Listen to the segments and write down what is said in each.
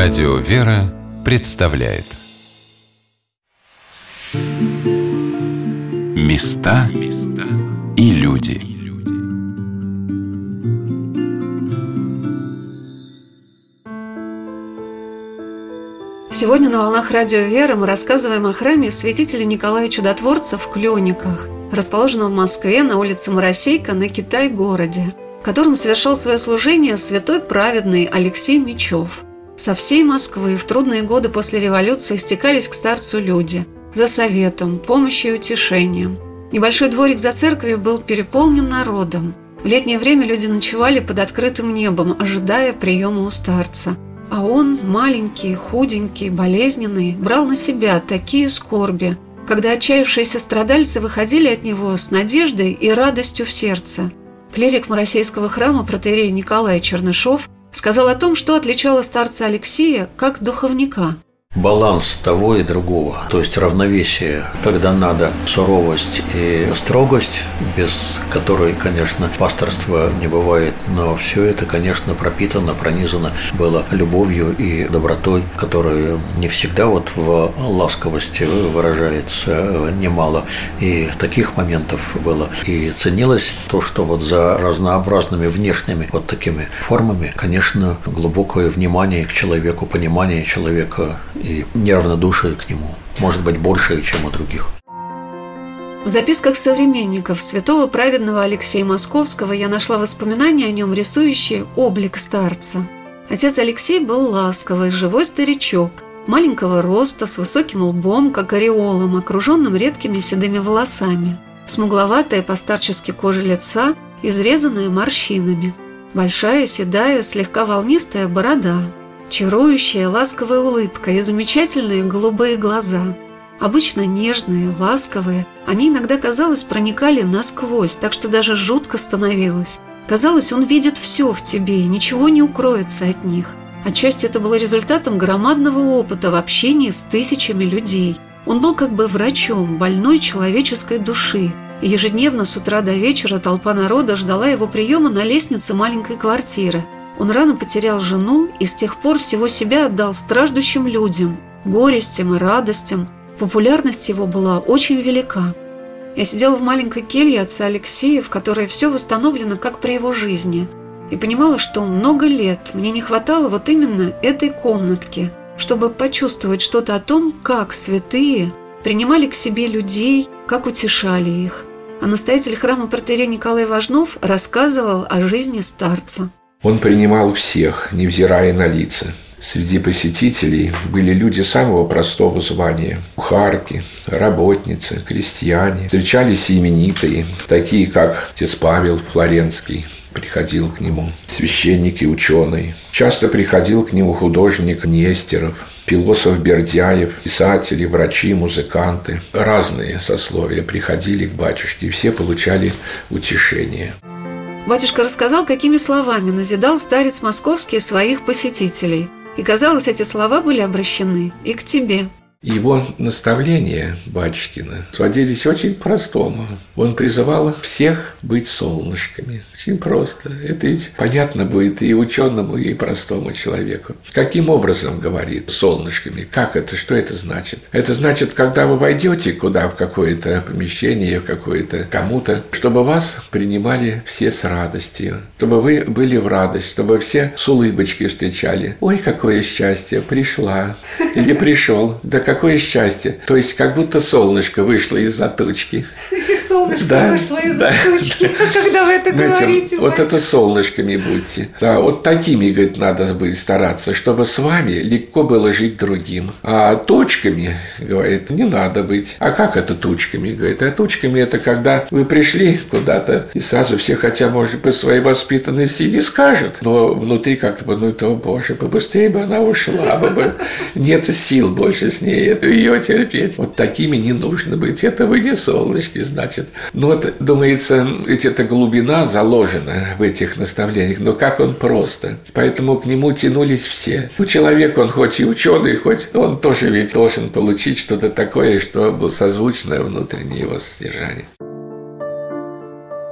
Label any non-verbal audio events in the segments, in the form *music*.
Радио «Вера» представляет. Места и люди. Сегодня на «Волнах Радио «Вера» мы рассказываем о храме святителя Николая Чудотворца в Клёниках, расположенном в Москве на улице Моросейка на Китай-городе, в котором совершал свое служение святой праведный Алексей Мечев – со всей Москвы в трудные годы после революции стекались к старцу люди за советом, помощью и утешением. Небольшой дворик за церковью был переполнен народом. В летнее время люди ночевали под открытым небом, ожидая приема у старца. А он, маленький, худенький, болезненный, брал на себя такие скорби, когда отчаявшиеся страдальцы выходили от него с надеждой и радостью в сердце. Клирик Моросейского храма протеерей Николай Чернышов сказал о том, что отличало старца Алексея как духовника – баланс того и другого, то есть равновесие, когда надо суровость и строгость, без которой, конечно, пасторства не бывает, но все это, конечно, пропитано, пронизано было любовью и добротой, которая не всегда вот в ласковости выражается немало. И таких моментов было. И ценилось то, что вот за разнообразными внешними вот такими формами, конечно, глубокое внимание к человеку, понимание человека и неравнодушие к нему, может быть, больше, чем у других. В записках современников святого праведного Алексея Московского я нашла воспоминания о нем, рисующие облик старца. Отец Алексей был ласковый, живой старичок, маленького роста, с высоким лбом, как ореолом, окруженным редкими седыми волосами, смугловатая постарчески кожа лица, изрезанная морщинами, большая, седая, слегка волнистая борода – Чарующая ласковая улыбка и замечательные голубые глаза. Обычно нежные, ласковые, они иногда, казалось, проникали насквозь, так что даже жутко становилось. Казалось, он видит все в тебе, и ничего не укроется от них. Отчасти это было результатом громадного опыта в общении с тысячами людей. Он был как бы врачом больной человеческой души, и ежедневно с утра до вечера толпа народа ждала его приема на лестнице маленькой квартиры – он рано потерял жену и с тех пор всего себя отдал страждущим людям, горестям и радостям. Популярность его была очень велика. Я сидела в маленькой келье отца Алексея, в которой все восстановлено, как при его жизни, и понимала, что много лет мне не хватало вот именно этой комнатки, чтобы почувствовать что-то о том, как святые принимали к себе людей, как утешали их. А настоятель храма протерей Николай Важнов рассказывал о жизни старца. Он принимал всех, невзирая на лица. Среди посетителей были люди самого простого звания – кухарки, работницы, крестьяне. Встречались и именитые, такие как отец Павел Флоренский, приходил к нему, священник и ученый. Часто приходил к нему художник Нестеров, философ Бердяев, писатели, врачи, музыканты. Разные сословия приходили к батюшке, и все получали утешение. Батюшка рассказал, какими словами назидал старец московский своих посетителей. И, казалось, эти слова были обращены и к тебе – его наставления Батюшкина сводились очень простому. Он призывал всех быть солнышками. Очень просто. Это ведь понятно будет и ученому, и простому человеку. Каким образом говорит солнышками? Как это? Что это значит? Это значит, когда вы войдете куда, в какое-то помещение, в какое-то кому-то, чтобы вас принимали все с радостью, чтобы вы были в радость, чтобы все с улыбочкой встречали. Ой, какое счастье, пришла или пришел. Да какое счастье. То есть, как будто солнышко вышло из-за тучки. *laughs* Солнышко да, вышло из-за да, тучки, да. *laughs* когда вы это Знаете, говорите. Вот это солнышками будьте. Да, вот такими, говорит, надо будет стараться, чтобы с вами легко было жить другим. А тучками, говорит, не надо быть. А как это тучками, говорит? А тучками это когда вы пришли куда-то, и сразу все, хотя, может быть, своей воспитанности не скажут, но внутри как-то, ну, то, боже, побыстрее бы она ушла бы, нет сил больше с ней это ее терпеть. Вот такими не нужно быть. Это вы не солнышки, значит. Ну вот, думается, ведь эта глубина заложена в этих наставлениях, но как он просто. Поэтому к нему тянулись все. Ну, человек, он хоть и ученый, хоть он тоже ведь должен получить что-то такое, что было созвучно внутреннее его содержание.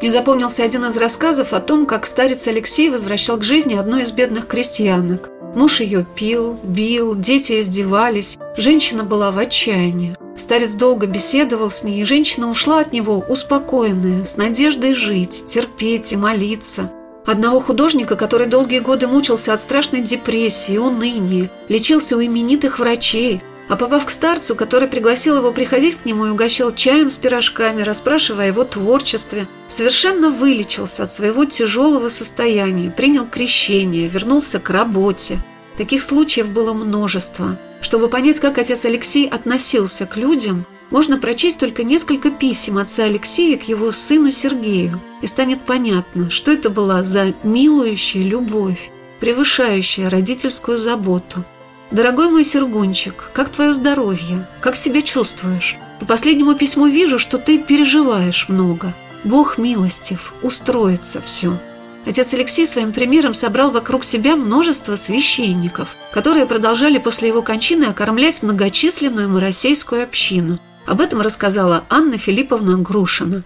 Мне запомнился один из рассказов о том, как старец Алексей возвращал к жизни одну из бедных крестьянок – Муж ее пил, бил, дети издевались, женщина была в отчаянии. Старец долго беседовал с ней, и женщина ушла от него успокоенная, с надеждой жить, терпеть и молиться. Одного художника, который долгие годы мучился от страшной депрессии, уныния, лечился у именитых врачей, а попав к старцу, который пригласил его приходить к нему и угощал чаем с пирожками, расспрашивая о его творчестве, совершенно вылечился от своего тяжелого состояния, принял крещение, вернулся к работе. Таких случаев было множество. Чтобы понять, как отец Алексей относился к людям, можно прочесть только несколько писем отца Алексея к его сыну Сергею, и станет понятно, что это была за милующая любовь, превышающая родительскую заботу – «Дорогой мой Сергунчик, как твое здоровье? Как себя чувствуешь? По последнему письму вижу, что ты переживаешь много. Бог милостив, устроится все». Отец Алексей своим примером собрал вокруг себя множество священников, которые продолжали после его кончины окормлять многочисленную моросейскую общину. Об этом рассказала Анна Филипповна Грушина.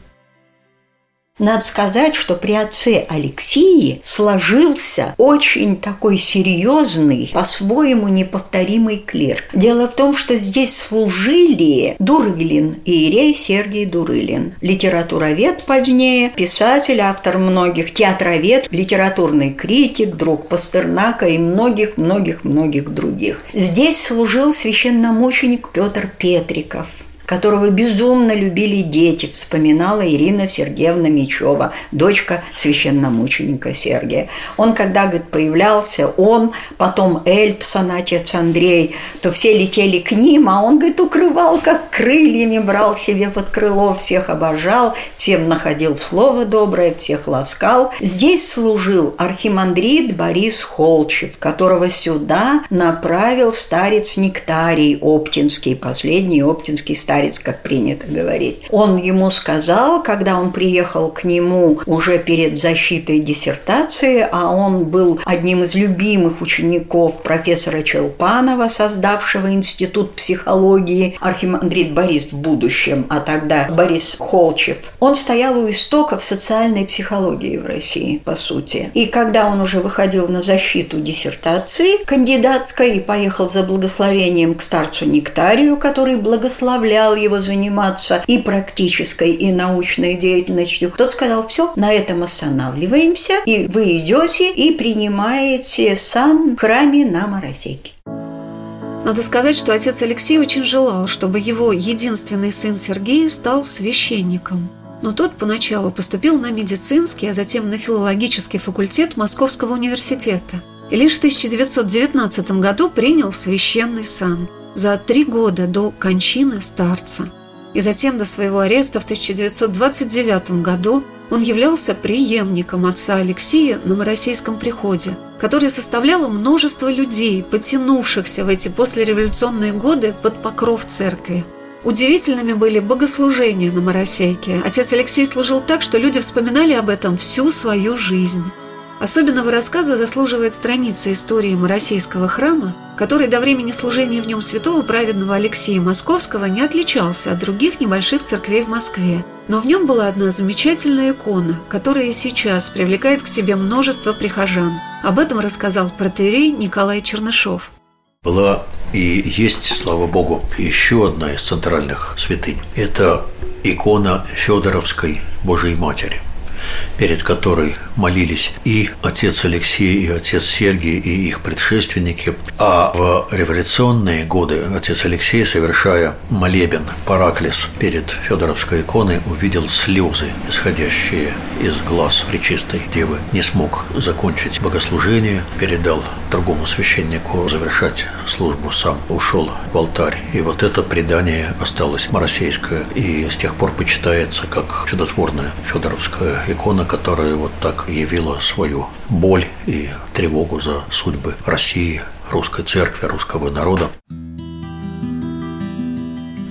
Надо сказать, что при отце Алексии сложился очень такой серьезный, по-своему неповторимый клир. Дело в том, что здесь служили Дурылин, Иерей Сергий Дурылин, литературовед позднее, писатель, автор многих, театровед, литературный критик, друг Пастернака и многих-многих-многих других. Здесь служил священномученик Петр Петриков – которого безумно любили дети, вспоминала Ирина Сергеевна Мечева, дочка священномученика Сергия. Он, когда, говорит, появлялся, он, потом Эльпсон, отец Андрей, то все летели к ним, а он, говорит, укрывал, как крыльями, брал себе под крыло, всех обожал, всем находил слово доброе, всех ласкал. Здесь служил архимандрит Борис Холчев, которого сюда направил старец Нектарий Оптинский, последний Оптинский старец старец, как принято говорить. Он ему сказал, когда он приехал к нему уже перед защитой диссертации, а он был одним из любимых учеников профессора Челпанова, создавшего Институт психологии, архимандрит Борис в будущем, а тогда Борис Холчев. Он стоял у истоков социальной психологии в России, по сути. И когда он уже выходил на защиту диссертации кандидатской и поехал за благословением к старцу Нектарию, который благословлял заставлял его заниматься и практической, и научной деятельностью. Тот сказал, все, на этом останавливаемся, и вы идете и принимаете сан в храме на Морозейке. Надо сказать, что отец Алексей очень желал, чтобы его единственный сын Сергей стал священником. Но тот поначалу поступил на медицинский, а затем на филологический факультет Московского университета. И лишь в 1919 году принял священный сан – за три года до кончины старца. И затем до своего ареста в 1929 году он являлся преемником отца Алексея на Моросейском приходе, которое составляло множество людей, потянувшихся в эти послереволюционные годы под покров церкви. Удивительными были богослужения на Моросейке. Отец Алексей служил так, что люди вспоминали об этом всю свою жизнь. Особенного рассказа заслуживает страница истории Моросейского храма, который до времени служения в нем святого праведного Алексея Московского не отличался от других небольших церквей в Москве. Но в нем была одна замечательная икона, которая и сейчас привлекает к себе множество прихожан. Об этом рассказал протеерей Николай Чернышов. Была и есть, слава богу, еще одна из центральных святынь. Это икона Федоровской Божией Матери – перед которой молились и отец Алексей, и отец Сергий, и их предшественники. А в революционные годы отец Алексей, совершая молебен Параклис перед Федоровской иконой, увидел слезы, исходящие из глаз Пречистой Девы. Не смог закончить богослужение, передал другому священнику завершать службу, сам ушел в алтарь. И вот это предание осталось моросейское, и с тех пор почитается как чудотворная Федоровская икона, которая вот так явила свою боль и тревогу за судьбы России, русской церкви, русского народа.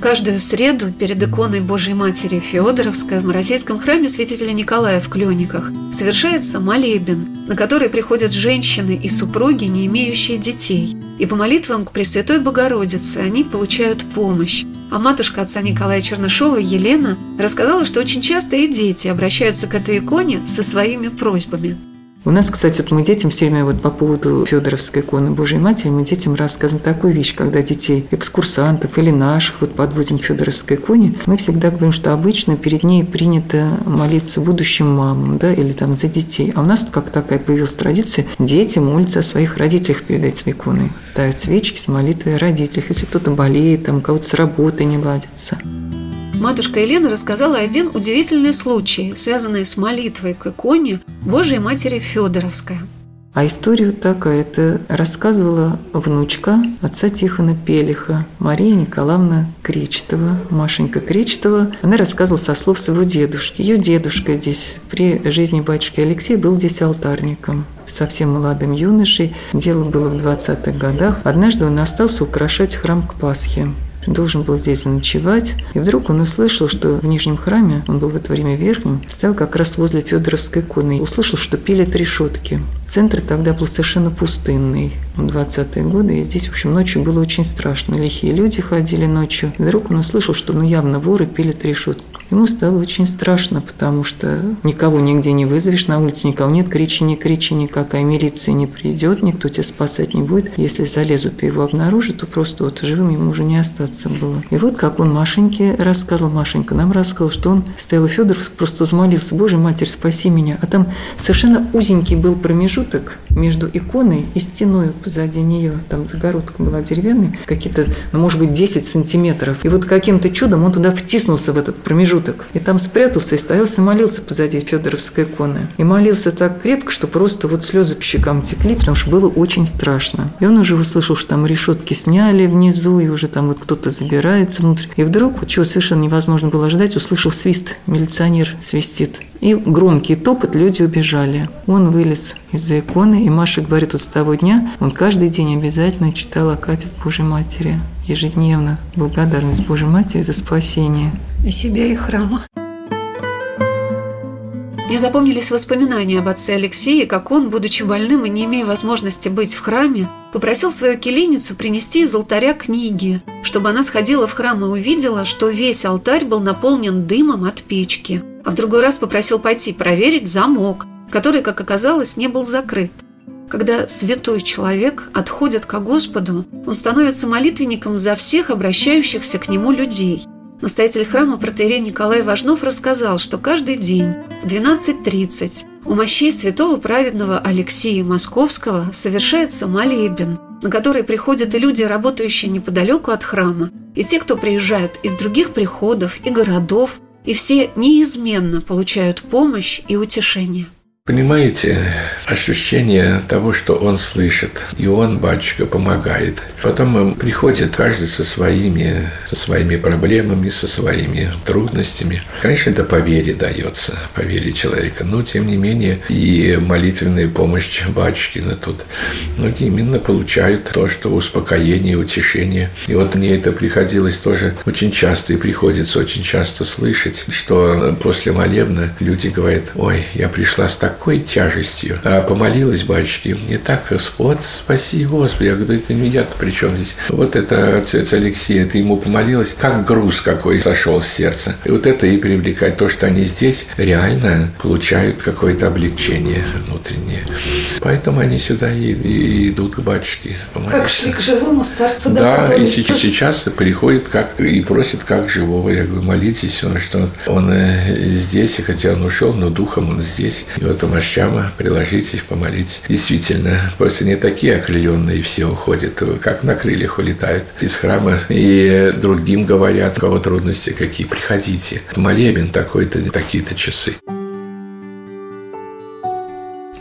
Каждую среду перед иконой Божьей Матери Феодоровской в Моросейском храме святителя Николая в Клёниках совершается молебен, на который приходят женщины и супруги, не имеющие детей. И по молитвам к Пресвятой Богородице они получают помощь. А матушка отца Николая Чернышова, Елена, рассказала, что очень часто и дети обращаются к этой иконе со своими просьбами. У нас, кстати, вот мы детям все время вот по поводу Федоровской иконы Божьей Матери, мы детям рассказываем такую вещь, когда детей, экскурсантов или наших вот подводим к Федоровской иконе, мы всегда говорим, что обычно перед ней принято молиться будущим мамам, да, или там за детей. А у нас тут как такая появилась традиция, дети молятся о своих родителях перед этой иконой, ставят свечки с молитвой о родителях, если кто-то болеет, там у кого-то с работой не ладится матушка Елена рассказала один удивительный случай, связанный с молитвой к иконе Божией Матери Федоровская. А историю такая, это рассказывала внучка отца Тихона Пелиха, Мария Николаевна Кречетова, Машенька Кречетова. Она рассказывала со слов своего дедушки. Ее дедушка здесь при жизни батюшки Алексея был здесь алтарником совсем молодым юношей. Дело было в 20-х годах. Однажды он остался украшать храм к Пасхе должен был здесь ночевать. И вдруг он услышал, что в Нижнем храме, он был в это время в Верхнем, стоял как раз возле Федоровской иконы. Услышал, что пилят решетки. Центр тогда был совершенно пустынный. 20-е годы, и здесь, в общем, ночью было очень страшно. Лихие люди ходили ночью. И вдруг он услышал, что ну явно воры пилят решетку. Ему стало очень страшно, потому что никого нигде не вызовешь, на улице никого нет, кричи, не кричи, никакая милиция не придет, никто тебя спасать не будет. Если залезут и его обнаружат, то просто вот живым ему уже не остаться было. И вот как он Машеньке рассказывал, Машенька нам рассказал, что он стоял Федоровск, просто взмолился, Боже, Матерь, спаси меня. А там совершенно узенький был промежуток шуток между иконой и стеной позади нее. Там загородка была деревянная, какие-то, ну, может быть, 10 сантиметров. И вот каким-то чудом он туда втиснулся в этот промежуток. И там спрятался и стоял, и молился позади Федоровской иконы. И молился так крепко, что просто вот слезы по щекам текли, потому что было очень страшно. И он уже услышал, что там решетки сняли внизу, и уже там вот кто-то забирается внутрь. И вдруг, вот чего совершенно невозможно было ожидать, услышал свист. Милиционер свистит. И громкий топот, люди убежали. Он вылез из-за иконы, и Маша говорит, вот с того дня он каждый день обязательно читал Акафист Божьей Матери. Ежедневно. Благодарность Божьей Матери за спасение. И себя, и храма. Мне запомнились воспоминания об отце Алексее, как он, будучи больным и не имея возможности быть в храме, попросил свою келиницу принести из алтаря книги, чтобы она сходила в храм и увидела, что весь алтарь был наполнен дымом от печки. А в другой раз попросил пойти проверить замок, который, как оказалось, не был закрыт. Когда святой человек отходит к Господу, он становится молитвенником за всех обращающихся к нему людей. Настоятель храма протеерей Николай Важнов рассказал, что каждый день в 12.30 у мощей святого праведного Алексея Московского совершается молебен, на который приходят и люди, работающие неподалеку от храма, и те, кто приезжают из других приходов и городов, и все неизменно получают помощь и утешение. Понимаете, ощущение того, что он слышит, и он, батюшка, помогает. Потом приходит каждый со своими, со своими проблемами, со своими трудностями. Конечно, это по вере дается, по вере человека. Но, тем не менее, и молитвенная помощь батюшкина тут. Многие именно получают то, что успокоение, утешение. И вот мне это приходилось тоже очень часто, и приходится очень часто слышать, что после молебна люди говорят, ой, я пришла с такой такой тяжестью. А помолилась батюшке, мне так, Господь, спаси, Господи. Я говорю, это меня при чем здесь? Вот это отец Алексей, это ему помолилась, как груз какой сошел с сердца. И вот это и привлекает то, что они здесь реально получают какое-то облегчение внутреннее. Поэтому они сюда и, и идут к батюшке. Помолиться. Как шли к живому старцу, да? Да, и сейчас, сейчас приходит как и просит как живого. Я говорю, молитесь, он, что он э, здесь, и хотя он ушел, но духом он здесь. И вот мощам приложитесь, помолитесь. Действительно, просто не такие окрыленные все уходят, как на крыльях улетают из храма. И другим говорят, у кого трудности какие, приходите. Молебен такой-то, такие-то часы.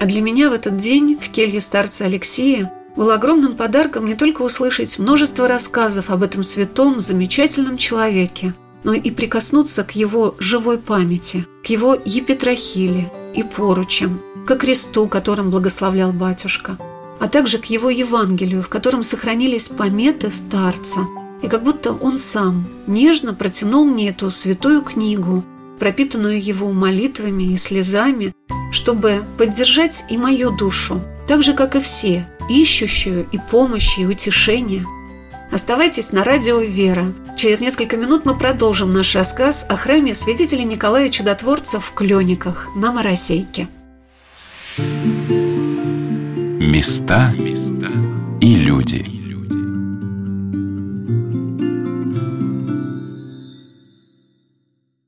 А для меня в этот день в келье старца Алексея было огромным подарком не только услышать множество рассказов об этом святом, замечательном человеке, но и прикоснуться к его живой памяти, к его епитрахиле, и поручем, к кресту, которым благословлял батюшка, а также к его Евангелию, в котором сохранились пометы старца, и как будто он сам нежно протянул мне эту святую книгу, пропитанную его молитвами и слезами, чтобы поддержать и мою душу, так же, как и все, ищущую и помощи, и утешения – Оставайтесь на радио «Вера». Через несколько минут мы продолжим наш рассказ о храме святителя Николая Чудотворца в Клёниках на Моросейке. Места и люди.